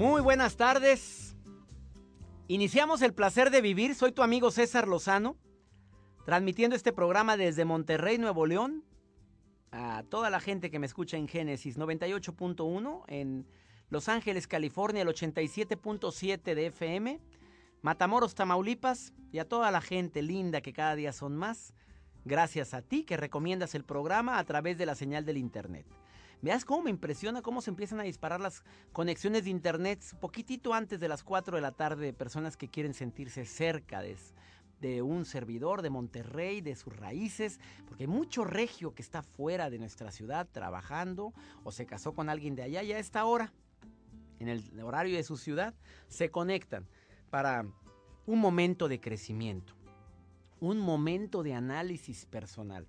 Muy buenas tardes. Iniciamos el placer de vivir. Soy tu amigo César Lozano, transmitiendo este programa desde Monterrey, Nuevo León. A toda la gente que me escucha en Génesis 98.1, en Los Ángeles, California, el 87.7 de FM, Matamoros, Tamaulipas, y a toda la gente linda que cada día son más. Gracias a ti que recomiendas el programa a través de la señal del Internet. Veas cómo me impresiona cómo se empiezan a disparar las conexiones de internet poquitito antes de las 4 de la tarde de personas que quieren sentirse cerca de, de un servidor de Monterrey, de sus raíces, porque hay mucho regio que está fuera de nuestra ciudad trabajando o se casó con alguien de allá y a esta hora, en el horario de su ciudad, se conectan para un momento de crecimiento, un momento de análisis personal.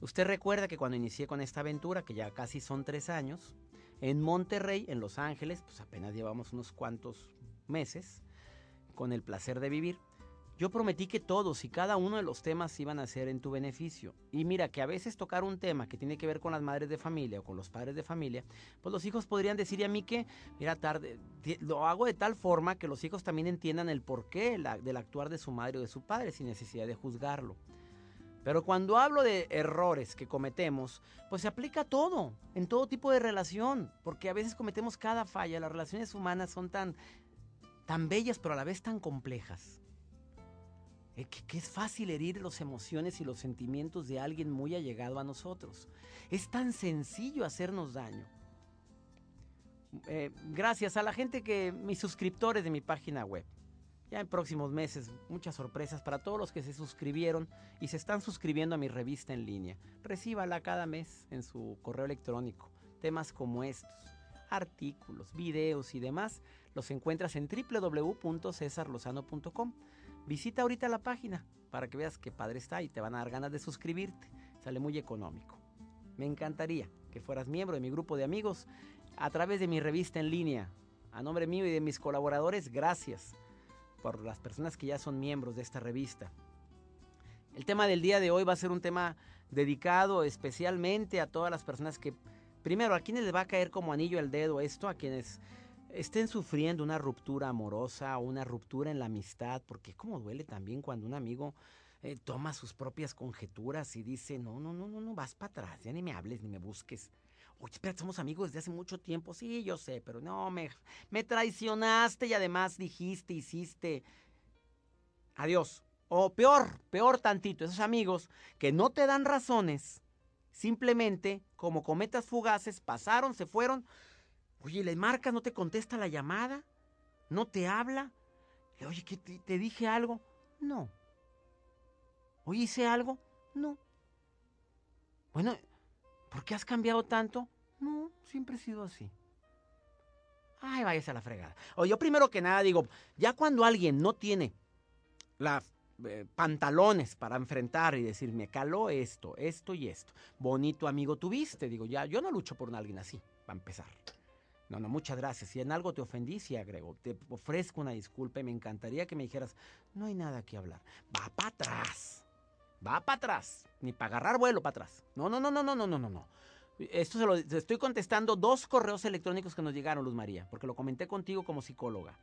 Usted recuerda que cuando inicié con esta aventura, que ya casi son tres años, en Monterrey, en Los Ángeles, pues apenas llevamos unos cuantos meses con el placer de vivir. Yo prometí que todos y cada uno de los temas iban a ser en tu beneficio. Y mira que a veces tocar un tema que tiene que ver con las madres de familia o con los padres de familia, pues los hijos podrían decir a mí que, mira, tarde, lo hago de tal forma que los hijos también entiendan el porqué del actuar de su madre o de su padre sin necesidad de juzgarlo. Pero cuando hablo de errores que cometemos, pues se aplica todo, en todo tipo de relación, porque a veces cometemos cada falla. Las relaciones humanas son tan, tan bellas, pero a la vez tan complejas. Eh, que, es fácil herir las emociones y los sentimientos de alguien muy allegado a nosotros. Es tan sencillo hacernos daño. Eh, gracias a la gente que, mis suscriptores de mi página web. Ya en próximos meses, muchas sorpresas para todos los que se suscribieron y se están suscribiendo a mi revista en línea. Recíbala cada mes en su correo electrónico. Temas como estos, artículos, videos y demás, los encuentras en www.cesarlozano.com. Visita ahorita la página para que veas qué padre está y te van a dar ganas de suscribirte. Sale muy económico. Me encantaría que fueras miembro de mi grupo de amigos a través de mi revista en línea. A nombre mío y de mis colaboradores, gracias por las personas que ya son miembros de esta revista. El tema del día de hoy va a ser un tema dedicado especialmente a todas las personas que, primero, a quienes les va a caer como anillo al dedo esto, a quienes estén sufriendo una ruptura amorosa o una ruptura en la amistad, porque como duele también cuando un amigo eh, toma sus propias conjeturas y dice, no, no, no, no, no, vas para atrás, ya ni me hables ni me busques. Oye, espera, somos amigos desde hace mucho tiempo. Sí, yo sé, pero no, me, me traicionaste y además dijiste, hiciste. Adiós. O peor, peor tantito, esos amigos que no te dan razones, simplemente como cometas fugaces, pasaron, se fueron. Oye, le marcas, no te contesta la llamada, no te habla. Oye, ¿qué te, te dije algo? No. Oye, hice algo? No. Bueno, ¿Por qué has cambiado tanto? No, siempre he sido así. Ay, váyase a la fregada. O yo primero que nada digo, ya cuando alguien no tiene las eh, pantalones para enfrentar y decir, me caló esto, esto y esto. Bonito amigo tuviste, digo, ya, yo no lucho por alguien así, para empezar. No, no, muchas gracias. Si en algo te ofendí, sí agrego. Te ofrezco una disculpa y me encantaría que me dijeras, no hay nada que hablar. Va para atrás va para atrás, ni para agarrar vuelo para atrás. No, no, no, no, no, no, no, no. Esto se lo estoy contestando dos correos electrónicos que nos llegaron, Luz María, porque lo comenté contigo como psicóloga.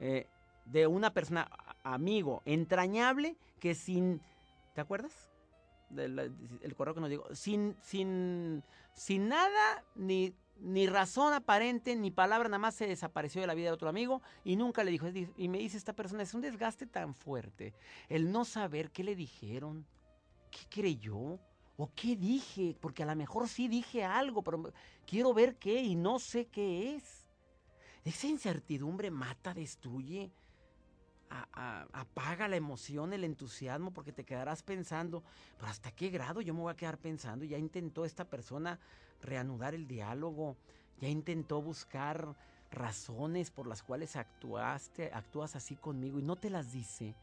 Eh, de una persona, amigo, entrañable, que sin. ¿Te acuerdas? Del el correo que nos llegó. Sin, sin, sin nada, ni ni razón aparente, ni palabra, nada más se desapareció de la vida de otro amigo y nunca le dijo. Y me dice esta persona, es un desgaste tan fuerte el no saber qué le dijeron, qué creyó o qué dije, porque a lo mejor sí dije algo, pero quiero ver qué y no sé qué es. Esa incertidumbre mata, destruye, apaga la emoción, el entusiasmo, porque te quedarás pensando, pero ¿hasta qué grado yo me voy a quedar pensando? Ya intentó esta persona reanudar el diálogo, ya intentó buscar razones por las cuales actuaste, actúas así conmigo y no te las dice.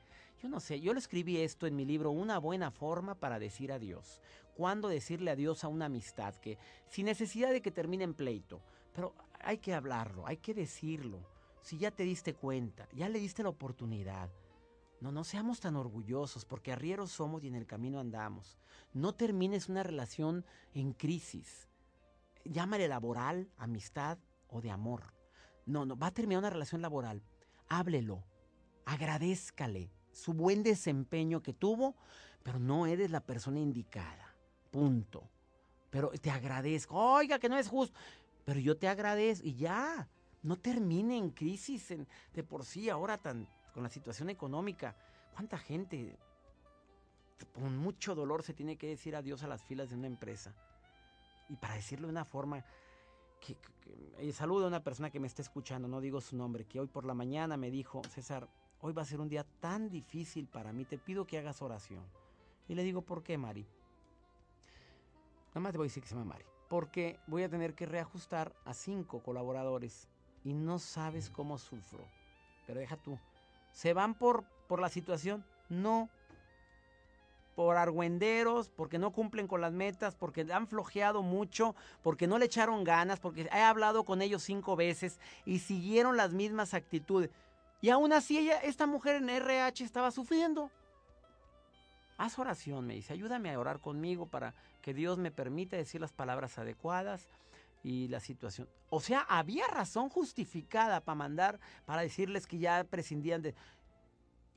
Yo no sé, yo le escribí esto en mi libro, Una buena forma para decir adiós. ¿Cuándo decirle adiós a una amistad que, sin necesidad de que termine en pleito, pero hay que hablarlo, hay que decirlo si ya te diste cuenta, ya le diste la oportunidad. No, no seamos tan orgullosos porque arrieros somos y en el camino andamos. No termines una relación en crisis. Llámale laboral, amistad o de amor. no, no, va a terminar una relación laboral, háblelo, agradézcale su buen desempeño que tuvo, pero no eres la persona indicada. Punto. Pero te agradezco. Oiga, que no es justo. Pero yo te agradezco y ya. No termine en crisis de por sí ahora tan con la situación económica. ¿Cuánta gente con mucho dolor se tiene que decir adiós a las filas de una empresa? Y para decirlo de una forma que, eh, saludo a una persona que me está escuchando, no digo su nombre, que hoy por la mañana me dijo, César, hoy va a ser un día tan difícil para mí, te pido que hagas oración. Y le digo, ¿por qué, Mari? Nada más te voy a decir que se llama Mari. Porque voy a tener que reajustar a cinco colaboradores y no sabes cómo sufro. Pero deja tú. ¿Se van por, por la situación? No. Por argüenderos, porque no cumplen con las metas, porque han flojeado mucho, porque no le echaron ganas, porque he hablado con ellos cinco veces y siguieron las mismas actitudes. Y aún así ella, esta mujer en RH estaba sufriendo. Haz oración, me dice, ayúdame a orar conmigo para que Dios me permita decir las palabras adecuadas y la situación. O sea, había razón justificada para mandar, para decirles que ya prescindían de...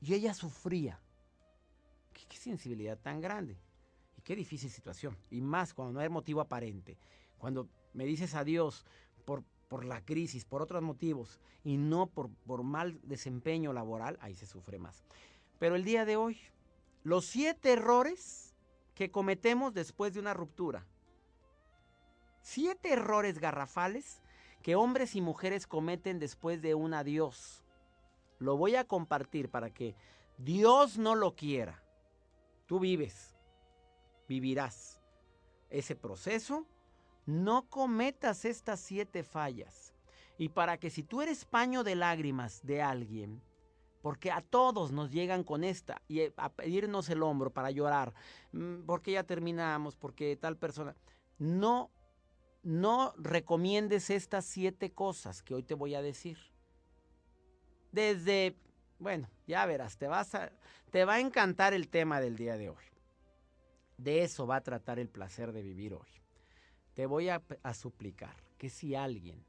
Y ella sufría. Qué, sensibilidad tan grande. Y qué difícil situación. Y más cuando no hay motivo aparente. Cuando me dices adiós por, por la crisis, por otros motivos, y no por, por mal desempeño laboral, ahí se sufre más. Pero el día de hoy los siete errores que cometemos después de una ruptura. Siete errores garrafales que hombres y mujeres cometen después de un adiós. Lo voy a compartir para que Dios no lo quiera. Tú vives, vivirás ese proceso. No cometas estas siete fallas. Y para que si tú eres paño de lágrimas de alguien, porque a todos nos llegan con esta y a pedirnos el hombro para llorar, mm, porque ya terminamos, porque tal persona. No, no recomiendes estas siete cosas que hoy te voy a decir. Desde, bueno, ya verás, te, vas a, te va a encantar el tema del día de hoy. De eso va a tratar el placer de vivir hoy. Te voy a, a suplicar que si alguien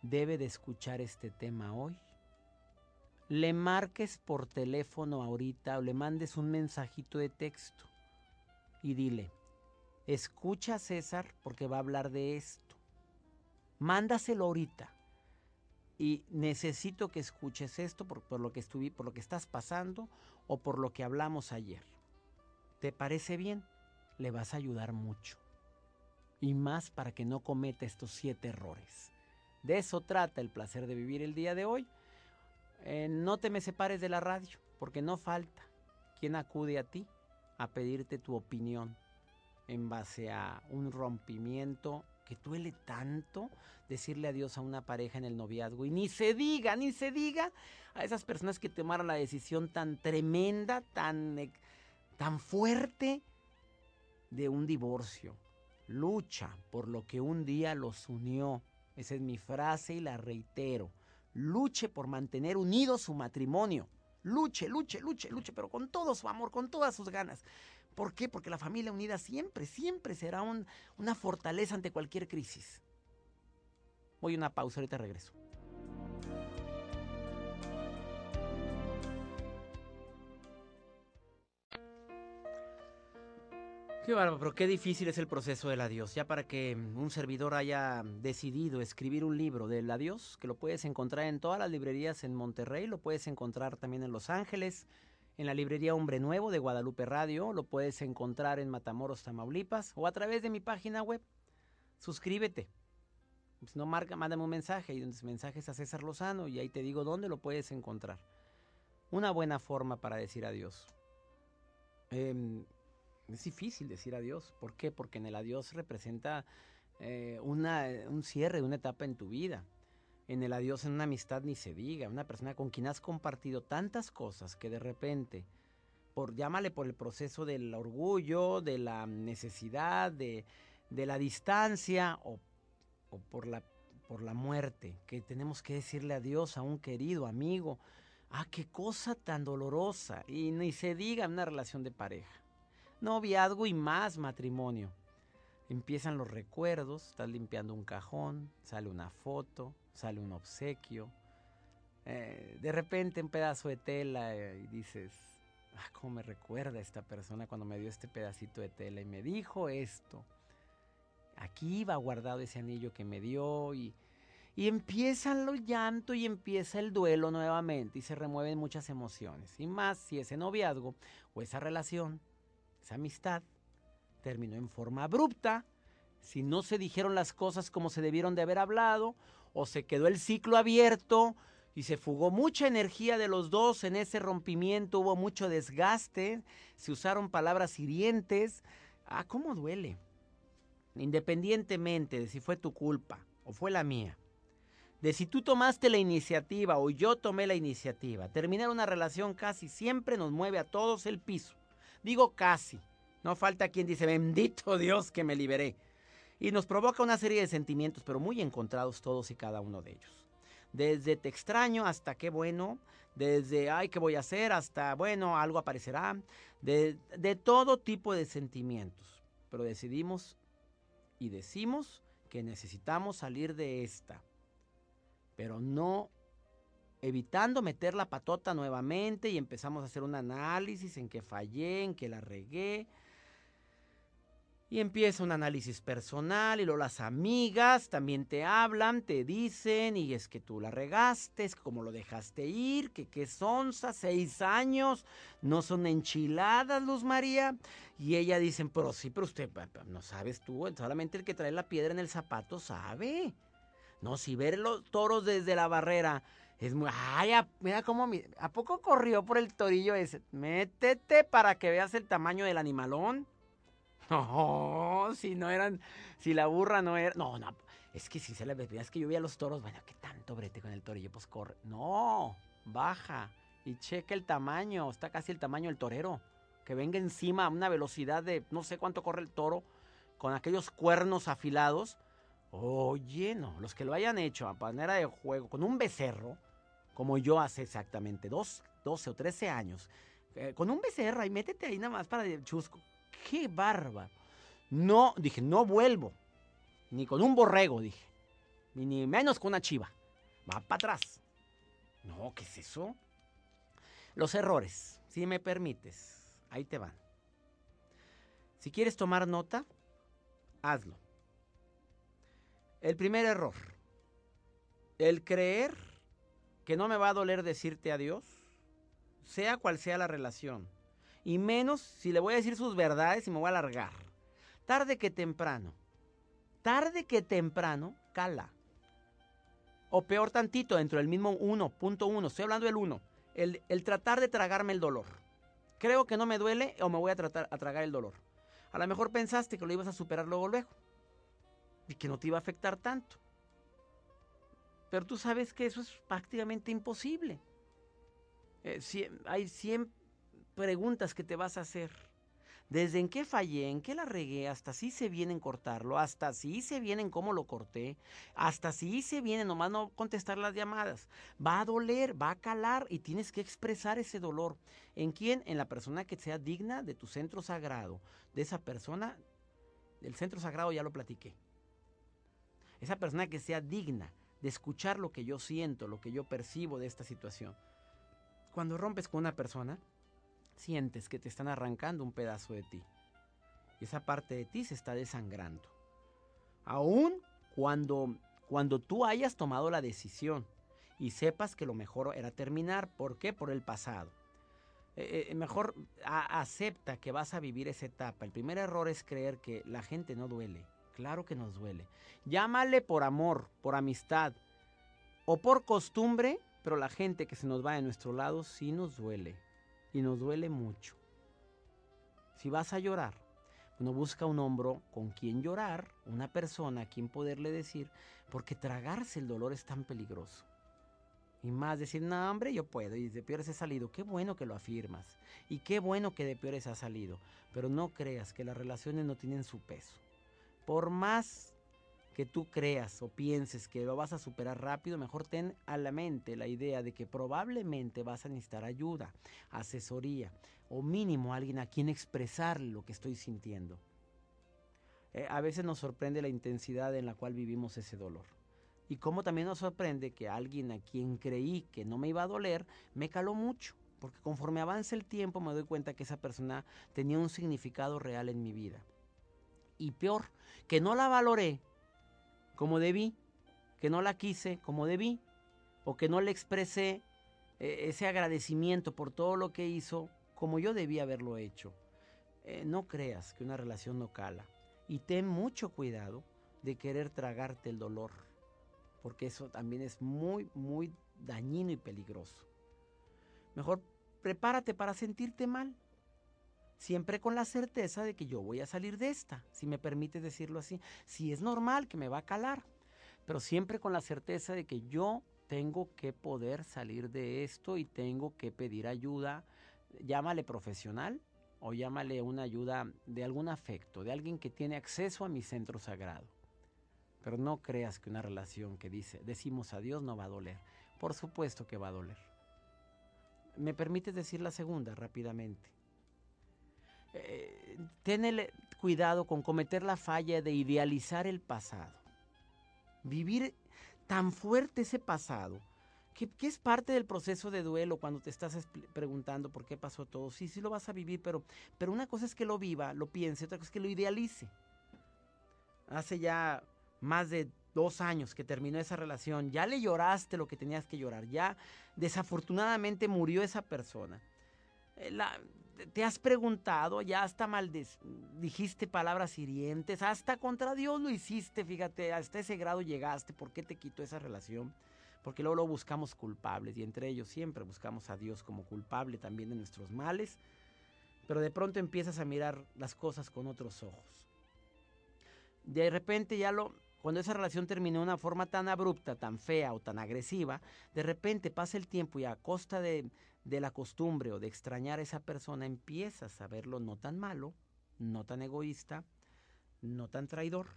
debe de escuchar este tema hoy, le marques por teléfono ahorita o le mandes un mensajito de texto y dile, escucha a César porque va a hablar de esto. Mándaselo ahorita. Y necesito que escuches esto por, lo que estuve, por lo que estás pasando o por lo que hablamos ayer. ¿Te parece bien? Le vas a ayudar mucho. Y más para que no cometa estos siete errores. De eso trata el placer de vivir el día de hoy. Eh, no te me separes de la radio, porque no falta quien acude a ti a pedirte tu opinión en base a un rompimiento que duele tanto decirle adiós a una pareja en el noviazgo. Y ni se diga, ni se diga a esas personas que tomaron la decisión tan tremenda, tan, eh, tan fuerte de un divorcio. Lucha por lo que un día los unió. Esa es mi frase y la reitero luche por mantener unido su matrimonio. Luche, luche, luche, luche, pero con todo su amor, con todas sus ganas. ¿Por qué? Porque la familia unida siempre, siempre será una fortaleza ante cualquier crisis. Voy a una pausa, ahorita regreso. Qué bárbaro, pero qué difícil es el proceso del adiós. Ya para que un servidor haya decidido escribir un libro del adiós, que lo puedes encontrar en todas las librerías en Monterrey, lo puedes encontrar también en Los Ángeles, en la librería Hombre Nuevo de Guadalupe Radio, lo puedes encontrar en Matamoros, Tamaulipas, o a través de mi página web. Suscríbete. Si no marca, mándame un mensaje y los mensajes a César Lozano y ahí te digo dónde lo puedes encontrar. Una buena forma para decir adiós. Eh, es difícil decir adiós. ¿Por qué? Porque en el adiós representa eh, una, un cierre, una etapa en tu vida. En el adiós en una amistad ni se diga, una persona con quien has compartido tantas cosas que de repente, por llámale por el proceso del orgullo, de la necesidad, de, de la distancia o, o por, la, por la muerte, que tenemos que decirle adiós a un querido amigo. Ah, qué cosa tan dolorosa. Y ni se diga una relación de pareja noviazgo y más matrimonio. empiezan los recuerdos, estás limpiando un cajón, sale una foto, sale un obsequio, eh, de repente un pedazo de tela eh, y dices, ah, ¿cómo me recuerda esta persona cuando me dio este pedacito de tela y me dijo esto? Aquí iba guardado ese anillo que me dio y, y empiezan los llantos y empieza el duelo nuevamente y se remueven muchas emociones. Y más si ese noviazgo o esa relación, esa amistad, terminó en forma abrupta, si no se dijeron las cosas como se debieron de haber hablado, o se quedó el ciclo abierto y se fugó mucha energía de los dos en ese rompimiento, hubo mucho desgaste, se usaron palabras hirientes. Ah, ¿cómo duele? Independientemente de si fue tu culpa o fue la mía, de si tú tomaste la iniciativa o yo tomé la iniciativa, terminar una relación casi siempre nos mueve a todos el piso. Digo casi, no falta quien dice, bendito Dios que me liberé. Y nos provoca una serie de sentimientos, pero muy encontrados todos y cada uno de ellos. Desde te extraño hasta qué bueno, desde ay, ¿qué voy a hacer? hasta bueno, algo aparecerá, de, de todo tipo de sentimientos. Pero decidimos y decimos que necesitamos salir de esta, pero no evitando meter la patota nuevamente y empezamos a hacer un análisis en que fallé, en que la regué, y empieza un análisis personal y luego las amigas también te hablan, te dicen y es que tú la regaste, es como lo dejaste ir, que qué sonza, seis años, no son enchiladas, Luz María. Y ella dicen, pero sí, pero usted no sabes tú, solamente el que trae la piedra en el zapato sabe. No, si ver los toros desde la barrera es muy... Ay, mira cómo... ¿A poco corrió por el torillo ese? Métete para que veas el tamaño del animalón. No, si no eran, si la burra no era, no, no, es que si se le es que yo vi a los toros, bueno, ¿qué tanto brete con el torillo? Pues corre. No, baja y checa el tamaño, está casi el tamaño del torero. Que venga encima a una velocidad de no sé cuánto corre el toro con aquellos cuernos afilados. Oye, no, los que lo hayan hecho a manera de juego con un becerro, como yo hace exactamente dos, 12 o 13 años, eh, con un becerro y métete ahí nada más para el chusco qué barba. No, dije, no vuelvo. Ni con un borrego, dije. Ni, menos con una chiva. Va para atrás. No, ¿qué es eso? Los errores, si me permites. Ahí te van. Si quieres tomar nota, hazlo. El primer error. El creer que no me va a doler decirte adiós, sea cual sea la relación y menos si le voy a decir sus verdades y me voy a alargar. Tarde que temprano, tarde que temprano, cala. O peor tantito, dentro del mismo 1.1, estoy hablando del 1, el, el, tratar de tragarme el dolor. Creo que no me duele o me voy a tratar a tragar el dolor. A lo mejor pensaste que lo ibas a superar luego luego y que no te iba a afectar tanto. Pero tú sabes que eso es prácticamente imposible. Eh, hay siempre preguntas que te vas a hacer. Desde en qué fallé, en qué la regué, hasta si se viene en cortarlo, hasta si se viene en cómo lo corté, hasta si se viene nomás no contestar las llamadas. Va a doler, va a calar y tienes que expresar ese dolor. ¿En quién? En la persona que sea digna de tu centro sagrado. De esa persona, del centro sagrado ya lo platiqué. Esa persona que sea digna de escuchar lo que yo siento, lo que yo percibo de esta situación. Cuando rompes con una persona, sientes que te están arrancando un pedazo de ti. Y esa parte de ti se está desangrando. Aún cuando, cuando tú hayas tomado la decisión y sepas que lo mejor era terminar. ¿Por qué? Por el pasado. Eh, eh, mejor acepta que vas a vivir esa etapa. El primer error es creer que la gente no duele. Claro que nos duele. Llámale por amor, por amistad o por costumbre, pero la gente que se nos va de nuestro lado sí nos duele y nos duele mucho. Si vas a llorar, uno busca un hombro con quien llorar, una persona a quien poderle decir, porque tragarse el dolor es tan peligroso. Y más decir, no, hombre, yo puedo, y de peores he salido. Qué bueno que lo afirmas. Y qué bueno que de peores ha salido. Pero no creas que las relaciones no tienen su peso. Por más que tú creas o pienses que lo vas a superar rápido, mejor ten a la mente la idea de que probablemente vas a necesitar ayuda, asesoría o mínimo alguien a quien expresar lo que estoy sintiendo. eh, a veces nos sorprende la intensidad en la cual vivimos ese dolor. Y como también nos sorprende que alguien a quien creí que no me iba a doler, me caló mucho. Porque conforme avanza el tiempo me doy cuenta que esa persona tenía un significado real en mi vida. Y peor, que no la valoré como debí, que no la quise como debí, o que no le expresé eh, ese agradecimiento por todo lo que hizo como yo debía haberlo hecho. Eh, no creas que una relación no cala. Y ten mucho cuidado de querer tragarte el dolor, porque eso también es muy, muy dañino y peligroso. Mejor prepárate para sentirte mal, siempre con la certeza de que yo voy a salir de esta, si me permite decirlo así. Si es normal que me va a calar, pero siempre con la certeza de que yo tengo que poder salir de esto y tengo que pedir ayuda, llámale profesional o llámale una ayuda de algún afecto, de alguien que tiene acceso a mi centro sagrado. Pero no creas que una relación que dice, decimos adiós no va a doler. Por supuesto que va a doler. ¿Me permites decir la segunda rápidamente? Eh, cuidado con cometer la falla de idealizar el pasado. Vivir tan fuerte ese pasado, que, es parte del proceso de duelo cuando te estás preguntando por qué pasó todo. Sí, sí lo vas a vivir, pero, pero una cosa es que lo viva, lo piense, otra cosa es que lo idealice. Hace ya más de dos años que terminó esa relación, ya le lloraste lo que tenías que llorar, ya desafortunadamente murió esa persona. Eh, te has preguntado, ya hasta mal dijiste palabras hirientes, hasta contra Dios lo hiciste, fíjate, hasta ese grado llegaste, ¿por qué te quitó esa relación? Porque luego lo buscamos culpables y entre ellos siempre buscamos a Dios como culpable también de nuestros males, pero de pronto empiezas a mirar las cosas con otros ojos. De repente ya lo, cuando esa relación terminó de una forma tan abrupta, tan fea o tan agresiva, de repente pasa el tiempo y a costa de, la costumbre o de extrañar a esa persona empiezas a verlo no tan malo, no tan egoísta, no tan traidor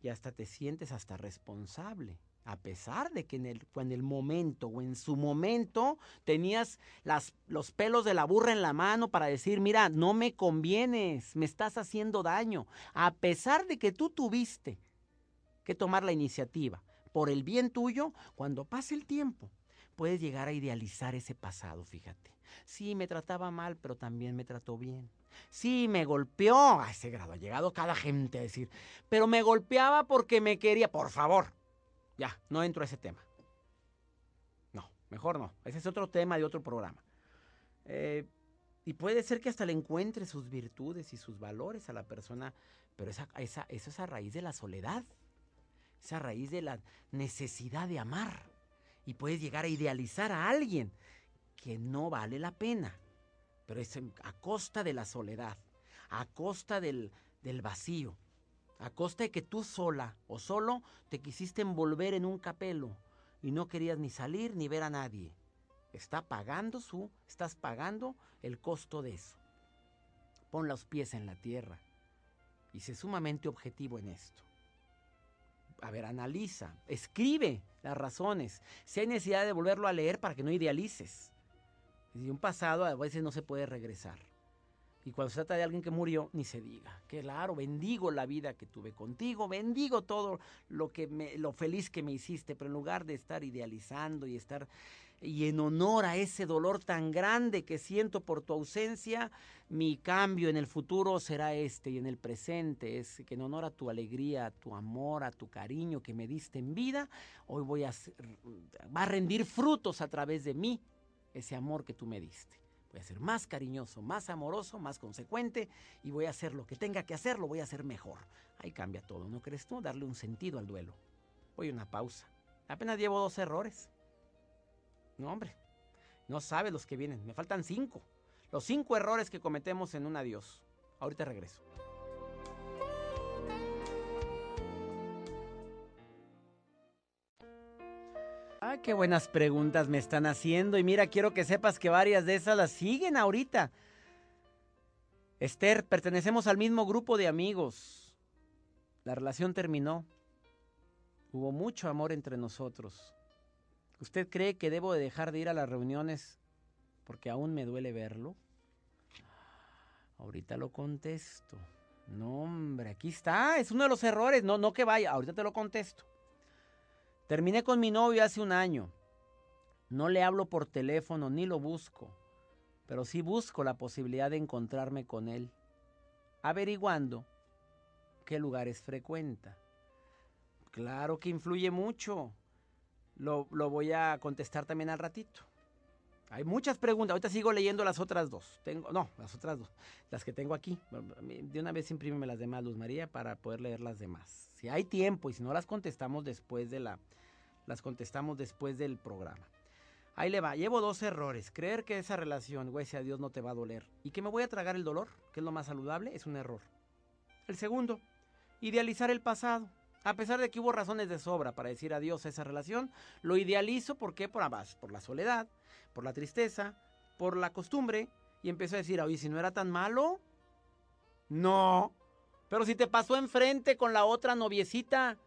y hasta te sientes hasta responsable. A pesar de que en el, en el momento o en su momento tenías los pelos de la burra en la mano para decir, mira, no me convienes, me estás haciendo daño. A pesar de que tú tuviste que tomar la iniciativa por el bien tuyo, cuando pase el tiempo, puedes llegar a idealizar ese pasado, fíjate. Sí, me trataba mal, pero también me trató bien. Sí, me golpeó. A ese grado ha llegado cada gente a decir, pero me golpeaba porque me quería. Por favor, ya, no entro a ese tema. No, mejor no. Ese es otro tema de otro programa. Eh, y puede ser que hasta le encuentre sus virtudes y sus valores a la persona, pero esa, esa, eso es a raíz de la soledad es a raíz de la necesidad de amar. Y puedes llegar a idealizar a alguien que no vale la pena, pero es a costa de la soledad, a costa del, del vacío, a costa de que tú sola o solo te quisiste envolver en un capelo y no querías ni salir ni ver a nadie. Está pagando su, estás pagando el costo de eso. Pon los pies en la tierra y sé sumamente objetivo en esto a ver, analiza, escribe las razones. Si hay necesidad de volverlo a leer para que no idealices. Y un pasado a veces no se puede regresar. Y cuando se trata de alguien que murió, ni se diga. Claro, bendigo la vida que tuve contigo, bendigo todo lo que me, lo feliz que me hiciste, pero en lugar de estar idealizando y estar y en honor a ese dolor tan grande que siento por tu ausencia, mi cambio en el futuro será este y en el presente es que en honor a tu alegría, a tu amor, a tu cariño que me diste en vida, hoy voy a va a rendir frutos a través de mí ese amor que tú me diste. Voy a ser más cariñoso, más amoroso, más consecuente y voy a hacer lo que tenga que hacer, lo voy a hacer mejor. Ahí cambia todo, ¿no crees tú? Darle un sentido al duelo. Voy una pausa. Apenas llevo dos errores. No, hombre, no sabes los que vienen. Me faltan cinco. Los cinco errores que cometemos en un adiós. Ahorita regreso. Ah, qué buenas preguntas me están haciendo. Y mira, quiero que sepas que varias de esas las siguen ahorita. Esther, pertenecemos al mismo grupo de amigos. La relación terminó. Hubo mucho amor entre nosotros. ¿Usted cree que debo de dejar de ir a las reuniones porque aún me duele verlo? Ahorita lo contesto. No, hombre, aquí está. Es uno de los errores. No, no que vaya. Ahorita te lo contesto. Terminé con mi novio hace un año. No le hablo por teléfono ni lo busco. Pero sí busco la posibilidad de encontrarme con él. Averiguando qué lugares frecuenta. Claro que influye mucho. Lo, lo voy a contestar también al ratito. Hay muchas preguntas. Ahorita sigo leyendo las otras dos. Tengo, no, las otras dos. Las que tengo aquí. De una vez imprímeme las demás, Luz María, para poder leer las demás. Si hay tiempo y si no las contestamos después de la. Las contestamos después del programa. Ahí le va. Llevo dos errores. Creer que esa relación, güey, a Dios no te va a doler. Y que me voy a tragar el dolor, que es lo más saludable, es un error. El segundo, idealizar el pasado. A pesar de que hubo razones de sobra para decir adiós a esa relación, lo idealizo ¿por qué? Por, por la soledad, por la tristeza, por la costumbre, y empiezo a decir, oye, si no era tan malo, no. Pero si te pasó enfrente con la otra noviecita,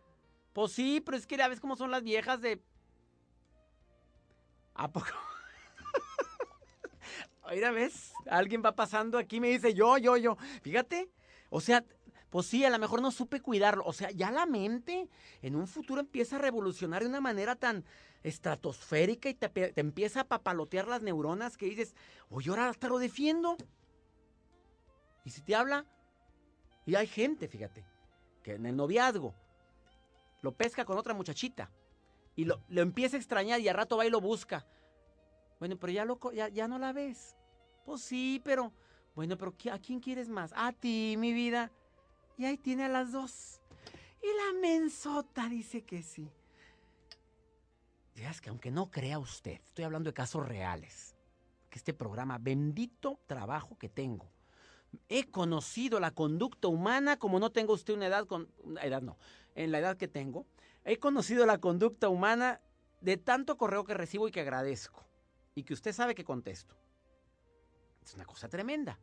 pues sí, pero es que ya ves cómo son las viejas de... ¿A poco? Oiga, ¿ves? Alguien va pasando aquí y me dice yo, yo, yo. Fíjate, o sea, pues sí, a lo mejor no supe cuidarlo. O sea, ya la mente en un futuro empieza a revolucionar de una manera tan estratosférica y te, empieza a papalotear las neuronas que dices, oye, ahora hasta lo defiendo. Y si te habla, y hay gente, fíjate, que en el noviazgo lo pesca con otra muchachita y lo, empieza a extrañar y al rato va y lo busca. Bueno, pero ya, lo, ya, ya no la ves. Pues sí, pero, bueno, pero ¿a quién quieres más? A ti, mi vida. Y ahí tiene a las dos. Y la mensota dice que sí. Es que aunque no crea usted, estoy hablando de casos reales. Que este programa, bendito trabajo que tengo. He conocido la conducta humana como no tengo usted una edad con edad no, en la edad que tengo. He conocido la conducta humana de tanto correo que recibo y que agradezco y que usted sabe que contesto. Es una cosa tremenda.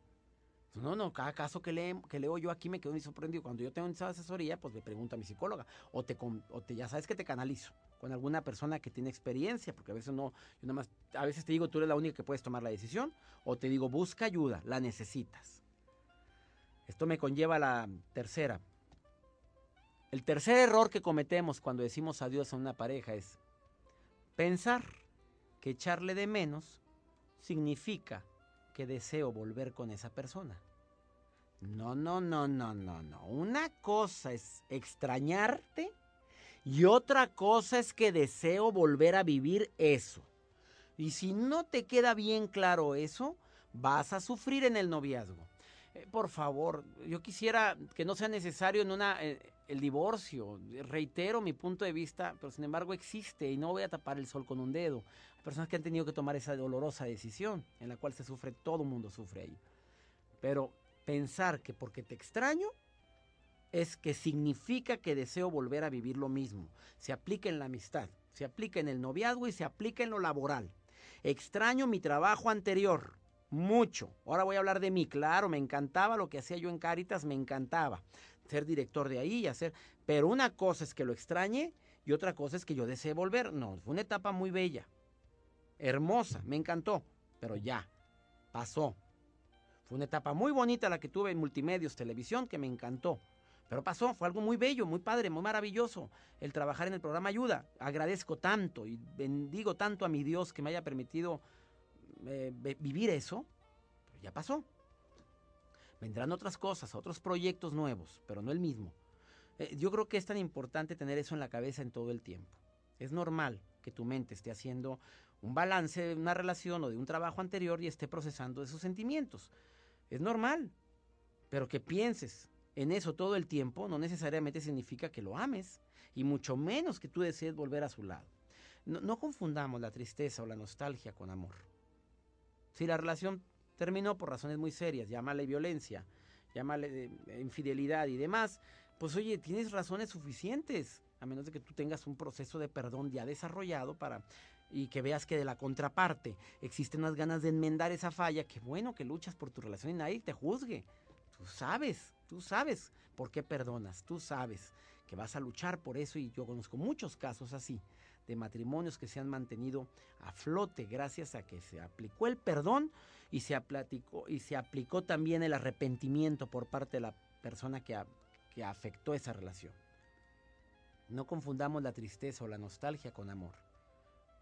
No, no, cada caso que, leo yo aquí me quedo muy sorprendido. Cuando yo tengo esa asesoría, pues le pregunto a mi psicóloga. O te, o te ya sabes que te canalizo con alguna persona que tiene experiencia, porque a veces no, yo nada más, a veces te digo, tú eres la única que puedes tomar la decisión, o te digo, busca ayuda, la necesitas. Esto me conlleva la tercera. El tercer error que cometemos cuando decimos adiós a una pareja es pensar que echarle de menos significa deseo volver con esa persona. No, no, no, no, no, no. Una cosa es extrañarte y otra cosa es que deseo volver a vivir eso. Y si no te queda bien claro eso, vas a sufrir en el noviazgo. Eh, por favor, yo quisiera que no sea necesario en una eh, el divorcio. Reitero mi punto de vista, pero sin embargo existe y no voy a tapar el sol con un dedo. Hay personas que han tenido que tomar esa dolorosa decisión en la cual se sufre, todo el mundo sufre ahí. Pero pensar que porque te extraño es que significa que deseo volver a vivir lo mismo. Se aplica en la amistad, se aplica en el noviazgo y se aplica en lo laboral. Extraño mi trabajo anterior mucho. Ahora voy a hablar de mí, claro, me encantaba lo que hacía yo en Caritas, me encantaba ser director de ahí y hacer, pero una cosa es que lo extrañe y otra cosa es que yo desee volver. No, fue una etapa muy bella, hermosa, me encantó, pero ya, pasó. Fue una etapa muy bonita la que tuve en multimedios, televisión, que me encantó. Pero pasó, fue algo muy bello, muy padre, muy maravilloso. El trabajar en el programa ayuda. Agradezco tanto y bendigo tanto a mi Dios que me haya permitido eh, vivir eso, ya pasó. Vendrán otras cosas, otros proyectos nuevos, pero no el mismo. Eh, yo creo que es tan importante tener eso en la cabeza en todo el tiempo. Es normal que tu mente esté haciendo un balance de una relación o de un trabajo anterior y esté procesando esos sentimientos. Es normal, pero que pienses en eso todo el tiempo no necesariamente significa que lo ames y mucho menos que tú desees volver a su lado. no confundamos la tristeza o la nostalgia con amor. Si la relación terminó por razones muy serias, llámale violencia, llámale eh, infidelidad y demás, pues oye, tienes razones suficientes, a menos de que tú tengas un proceso de perdón ya desarrollado para y que veas que de la contraparte existen unas ganas de enmendar esa falla, que bueno que luchas por tu relación y nadie te juzgue. Tú sabes, tú sabes por qué perdonas, tú sabes que vas a luchar por eso y yo conozco muchos casos así de matrimonios que se han mantenido a flote gracias a que se aplicó el perdón y se, aplicó, y se aplicó también el arrepentimiento por parte de la persona que, que afectó esa relación. No confundamos la tristeza o la nostalgia con amor.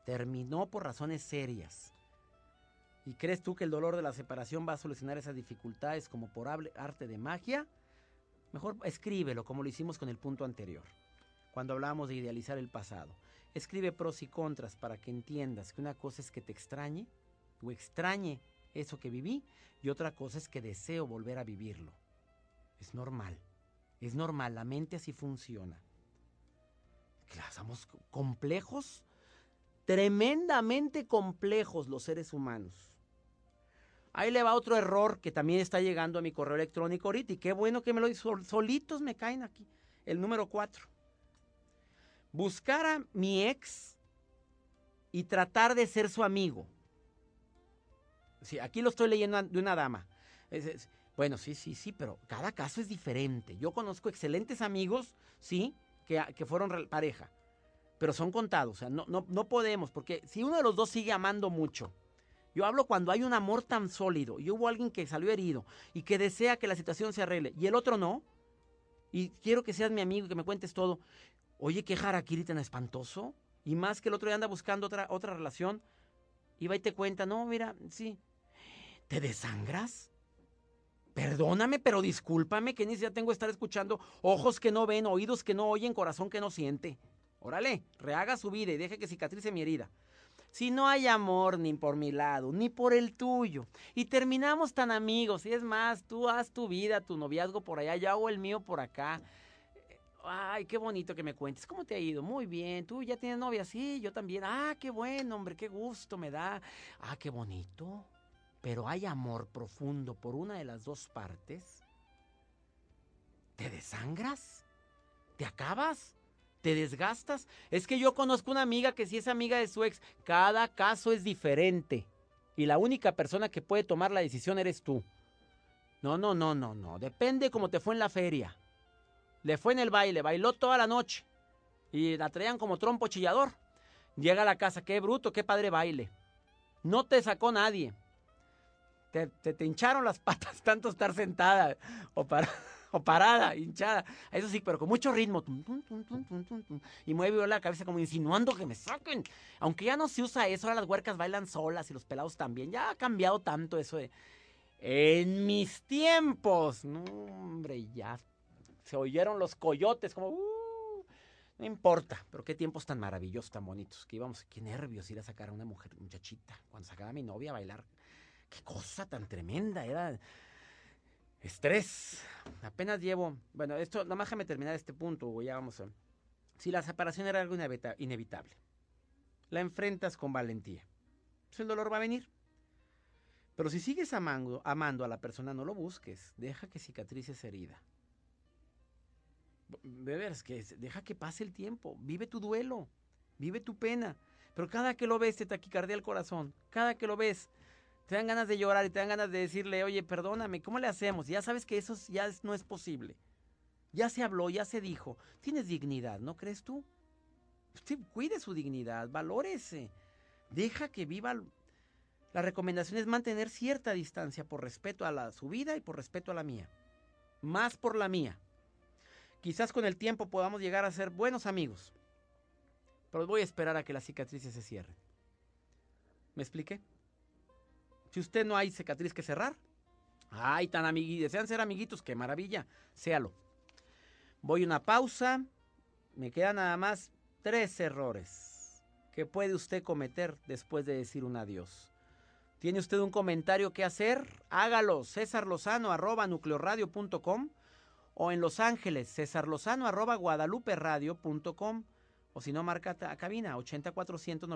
Terminó por razones serias. ¿Y crees tú que el dolor de la separación va a solucionar esas dificultades como por arte de magia? Mejor escríbelo como lo hicimos con el punto anterior, cuando hablábamos de idealizar el pasado. Escribe pros y contras para que entiendas que una cosa es que te extrañe o extrañe eso que viví y otra cosa es que deseo volver a vivirlo. Es normal, es normal, la mente así funciona. Somos complejos, tremendamente complejos los seres humanos. Ahí le va otro error que también está llegando a mi correo electrónico ahorita y qué bueno que me lo. Solitos me caen aquí. El número cuatro. Buscar a mi ex y tratar de ser su amigo. Sí, aquí lo estoy leyendo de una dama. bueno, sí, sí, sí, pero cada caso es diferente. Yo conozco excelentes amigos, sí, que, que fueron pareja, pero son contados. O sea, no, no, no podemos, porque si uno de los dos sigue amando mucho, yo hablo cuando hay un amor tan sólido y hubo alguien que salió herido y que desea que la situación se arregle y el otro no. Y quiero que seas mi amigo y que me cuentes todo. Oye, qué harakiri tan espantoso. Y más que el otro día anda buscando otra, otra relación. Y va y te cuenta, no, mira, sí. ¿Te desangras? Perdóname, pero discúlpame que ni siquiera tengo que estar escuchando ojos que no ven, oídos que no oyen, corazón que no siente. Órale, rehaga su vida y deje que cicatrice mi herida si no hay amor ni por mi lado, ni por el tuyo, y terminamos tan amigos, y es más, tú haz tu vida, tu noviazgo por allá, yo hago el mío por acá. Ay, qué bonito que me cuentes. ¿Cómo te ha ido? Muy bien. ¿Tú ya tienes novia? Sí, yo también. Ah, qué bueno, hombre, qué gusto me da. Ah, qué bonito. Pero hay amor profundo por una de las dos partes. ¿Te desangras? ¿Te acabas? ¿Te desgastas? Es que yo conozco una amiga que si es amiga de su ex, cada caso es diferente. Y la única persona que puede tomar la decisión eres tú. No, no, no, no, no. Depende cómo te fue en la feria. Le fue en el baile, bailó toda la noche. Y la traían como trompo chillador. Llega a la casa, qué bruto, qué padre baile. No te sacó nadie. Te, te, hincharon las patas tanto estar sentada o o parada, hinchada. Eso sí, pero con mucho ritmo. y mueve la cabeza como insinuando que me saquen. Aunque ya no se usa eso, ahora las huercas bailan solas y los pelados también. Ya ha cambiado tanto eso de... En mis tiempos. No, hombre, ya se oyeron los coyotes como... Uh, no importa, pero qué tiempos tan maravillosos, tan bonitos. Que íbamos, qué nervios ir a sacar a una mujer, muchachita. Cuando sacaba a mi novia a bailar. Qué cosa tan tremenda. Era Estrés. Apenas llevo. Bueno, esto, nada más déjame terminar este punto, ya vamos a. Si la separación era algo inevitable, la enfrentas con valentía. Pues el dolor va a venir. Pero si sigues amando, amando a la persona, no lo busques. Deja que cicatrice esa herida. Bebers, que deja que pase el tiempo. Vive tu duelo. Vive tu pena. Pero cada que lo ves te taquicardia el corazón. Cada que lo ves te dan ganas de llorar y te dan ganas de decirle, oye, perdóname, ¿cómo le hacemos? ya sabes que eso ya no es posible. Ya se habló, ya se dijo. Tienes dignidad, ¿no crees tú? Usted cuide su dignidad, valórese. Deja que viva. La recomendación es mantener cierta distancia por respeto a la, su vida y por respeto a la mía. Más por la mía. Quizás con el tiempo podamos llegar a ser buenos amigos. Pero voy a esperar a que las cicatrices se cierren. ¿Me expliqué? Si usted no hay cicatriz que cerrar, ay, tan amiguitos, desean ser amiguitos, qué maravilla, séalo. Voy a una pausa, me quedan nada más tres errores que puede usted cometer después de decir un adiós. ¿Tiene usted un comentario que hacer? Hágalo, César Lozano arroba nucleoradio.com o en Los Ángeles, César Lozano arroba guadaluperadio.com o si no, marca a cabina 80400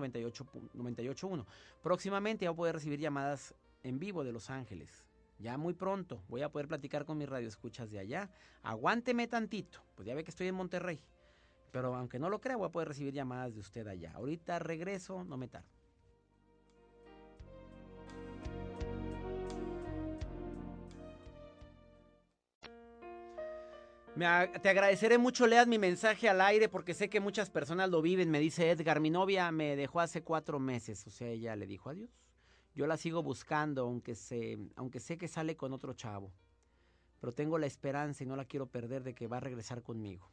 Próximamente voy a poder recibir llamadas en vivo de Los Ángeles. Ya muy pronto voy a poder platicar con mis radioescuchas de allá. Aguánteme tantito, pues ya ve que estoy en Monterrey. Pero aunque no lo crea, voy a poder recibir llamadas de usted allá. Ahorita regreso, no me tardo. Te agradeceré mucho, leas mi mensaje al aire porque sé que muchas personas lo viven. Me dice Edgar, mi novia me dejó hace cuatro meses, o sea, ella le dijo adiós. Yo la sigo buscando, aunque, sé, aunque sé que sale con otro chavo. pero tengo la esperanza y no la quiero perder de que va a regresar conmigo.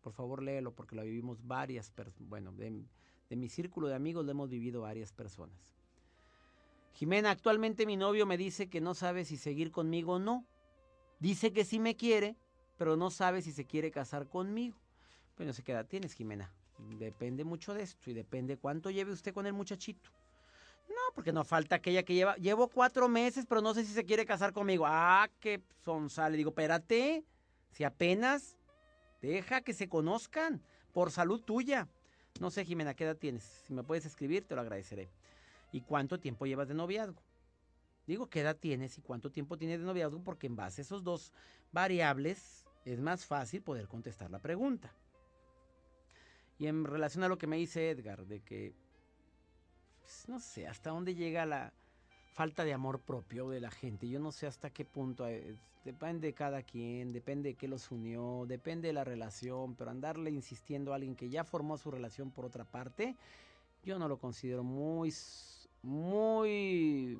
Por favor, léelo porque lo vivimos varias personas. Bueno, de, de mi círculo de amigos lo hemos vivido varias personas. Jimena, actualmente mi novio me dice que no sabe si seguir conmigo o no. Dice que sí me quiere, pero no sabe si se quiere casar conmigo. Bueno, se queda, tienes, Jimena. Depende mucho de esto y depende cuánto lleve usted con el muchachito. No, porque no falta aquella que lleva. Llevo cuatro meses, pero no sé si se quiere casar conmigo. Ah, qué son sale. Digo, espérate. Si apenas deja que se conozcan por salud tuya. No sé, Jimena, ¿qué edad tienes? Si me puedes escribir, te lo agradeceré. ¿Y cuánto tiempo llevas de noviazgo? Digo, ¿qué edad tienes y cuánto tiempo tienes de noviazgo? Porque en base a esos dos variables es más fácil poder contestar la pregunta. Y en relación a lo que me dice Edgar, de que, pues, no sé, hasta dónde llega la falta de amor propio de la gente. Yo no sé hasta qué punto, eh, depende de cada quien, depende de qué los unió, depende de la relación, pero andarle insistiendo a alguien que ya formó su relación por otra parte, yo no lo considero muy, muy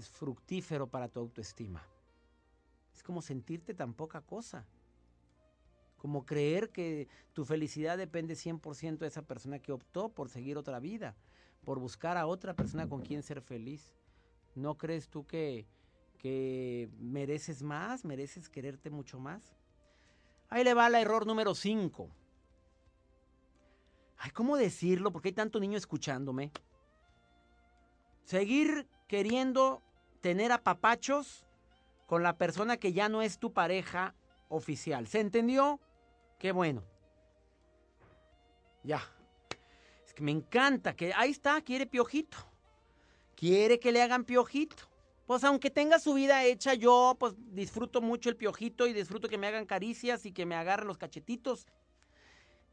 fructífero para tu autoestima. Como sentirte tan poca cosa. Como creer que tu felicidad depende 100% de esa persona que optó por seguir otra vida, por buscar a otra persona con quien ser feliz. ¿No crees tú que, que mereces más? ¿Mereces quererte mucho más? Ahí le va el error número 5. Ay, ¿cómo decirlo? Porque hay tanto niño escuchándome. Seguir queriendo tener apapachos con la persona que ya no es tu pareja oficial. ¿Se entendió? Qué bueno. Ya. Es que me encanta que ahí está, quiere piojito. Quiere que le hagan piojito. Pues aunque tenga su vida hecha, yo pues disfruto mucho el piojito y disfruto que me hagan caricias y que me agarren los cachetitos.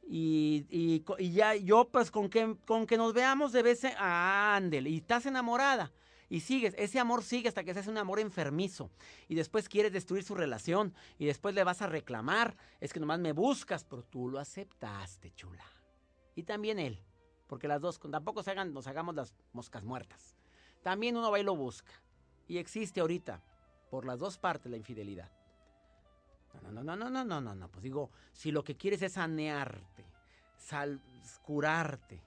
Y, y, ya yo pues con que, con que nos veamos de vez en... ándele, y estás enamorada y sigues, ese amor sigue hasta que se hace un amor enfermizo y después quieres destruir su relación y después le vas a reclamar, es que nomás me buscas, pero tú lo aceptaste, chula. Y también él, porque las dos, tampoco se hagan, nos hagamos las moscas muertas. También uno va y lo busca. Y existe ahorita, por las dos partes, la infidelidad. No, no, no, no, no, no, no, no. Pues digo, si lo que quieres es sanearte, sal, curarte,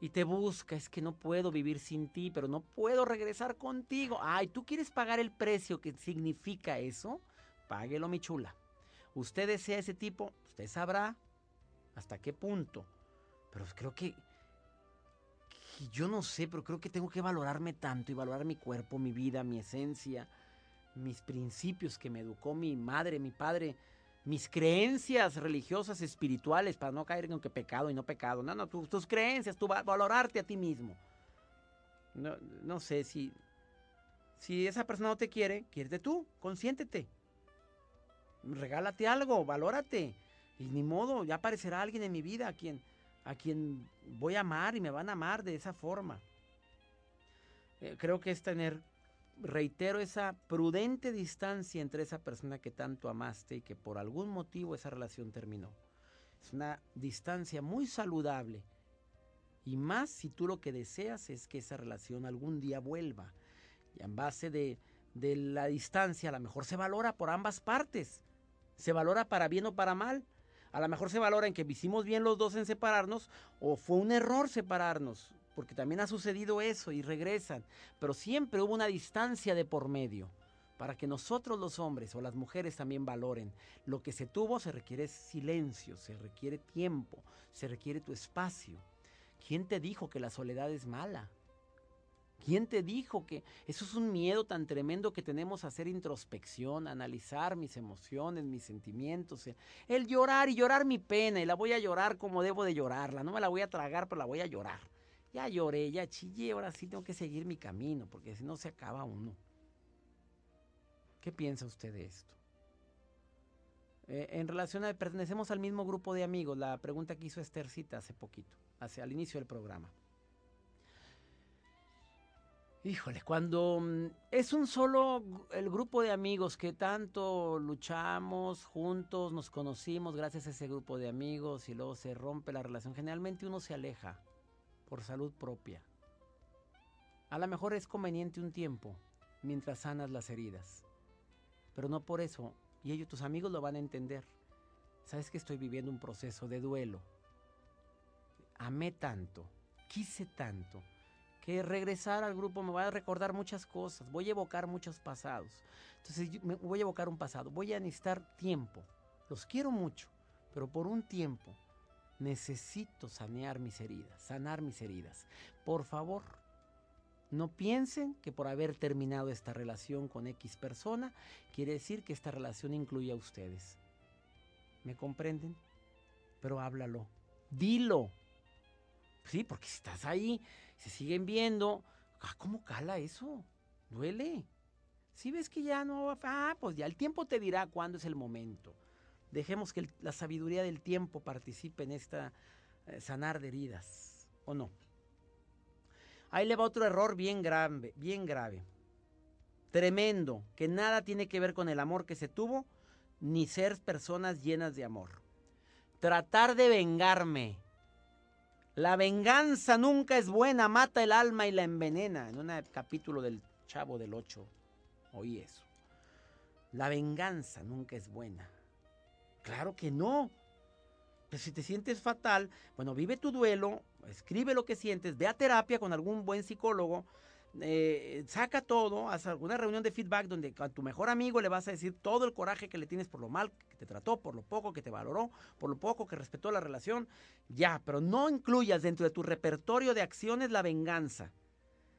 y te busca, es que no puedo vivir sin ti, pero no puedo regresar contigo. Ay, ¿tú quieres pagar el precio que significa eso? Páguelo, mi chula. Usted desea ese tipo, usted sabrá hasta qué punto. Pero creo que, yo no sé, pero creo que tengo que valorarme tanto y valorar mi cuerpo, mi vida, mi esencia, mis principios que me educó mi madre, mi padre mis creencias religiosas, espirituales, para no caer en que pecado y no pecado. No, no, tus, creencias, tu valorarte a ti mismo. No, no sé si, si esa persona no te quiere, quiérete tú, consiéntete. Regálate algo, valórate. Y ni modo, ya aparecerá alguien en mi vida a quien, a quien voy a amar y me van a amar de esa forma. Eh, creo que es tener reitero esa prudente distancia entre esa persona que tanto amaste y que por algún motivo esa relación terminó. Es una distancia muy saludable. Y más si tú lo que deseas es que esa relación algún día vuelva. Y en base de, de la distancia, a lo mejor se valora por ambas partes. Se valora para bien o para mal. A lo mejor se valora en que hicimos bien los dos en separarnos o fue un error separarnos porque también ha sucedido eso y regresan, pero siempre hubo una distancia de por medio para que nosotros los hombres o las mujeres también valoren. Lo que se tuvo se requiere silencio, se requiere tiempo, se requiere tu espacio. ¿Quién te dijo que la soledad es mala? ¿Quién te dijo que eso es un miedo tan tremendo que tenemos a hacer introspección, analizar mis emociones, mis sentimientos, el llorar y llorar mi pena y la voy a llorar como debo de llorarla, no me la voy a tragar, pero la voy a llorar. Ya lloré, ya chillé, ahora sí tengo que seguir mi camino, porque si no se acaba uno. ¿Qué piensa usted de esto? Eh, en relación a, pertenecemos al mismo grupo de amigos, la pregunta que hizo Esthercita hace poquito, hace, al inicio del programa. Híjole, cuando mm, es un solo el grupo de amigos que tanto luchamos juntos, nos conocimos gracias a ese grupo de amigos y luego se rompe la relación, generalmente uno se aleja por salud propia. A lo mejor es conveniente un tiempo mientras sanas las heridas. pero no por eso. Y ellos, tus amigos lo van a entender. Sabes que estoy viviendo un proceso de duelo. Amé tanto, quise tanto, que regresar al grupo me va a recordar muchas cosas, voy a evocar muchos pasados. Entonces me voy a evocar un pasado, voy a necesitar tiempo. Los quiero mucho, pero por un tiempo necesito sanear mis heridas, sanar mis heridas. Por favor, no piensen que por haber terminado esta relación con X persona, quiere decir que esta relación incluye a ustedes. ¿Me comprenden? Pero háblalo. Dilo. Sí, porque si estás ahí, se siguen viendo. Ah, ¿Cómo cala eso? Duele. Si ves que ya no, ah, pues ya el tiempo te dirá cuándo es el momento. Dejemos que la sabiduría del tiempo participe en esta eh, sanar de heridas, ¿o no? Ahí le va otro error bien grave, bien grave. Tremendo, que nada tiene que ver con el amor que se tuvo, ni ser personas llenas de amor. Tratar de vengarme. La venganza nunca es buena, mata el alma y la envenena. En un capítulo del Chavo del Ocho oí eso. La venganza nunca es buena. Claro que no. Pero si te sientes fatal, bueno, vive tu duelo, escribe lo que sientes, ve a terapia con algún buen psicólogo, eh, saca todo, haz alguna reunión de feedback donde a tu mejor amigo le vas a decir todo el coraje que le tienes por lo mal que te trató, por lo poco que te valoró, por lo poco que respetó la relación, ya, pero no incluyas dentro de tu repertorio de acciones la venganza,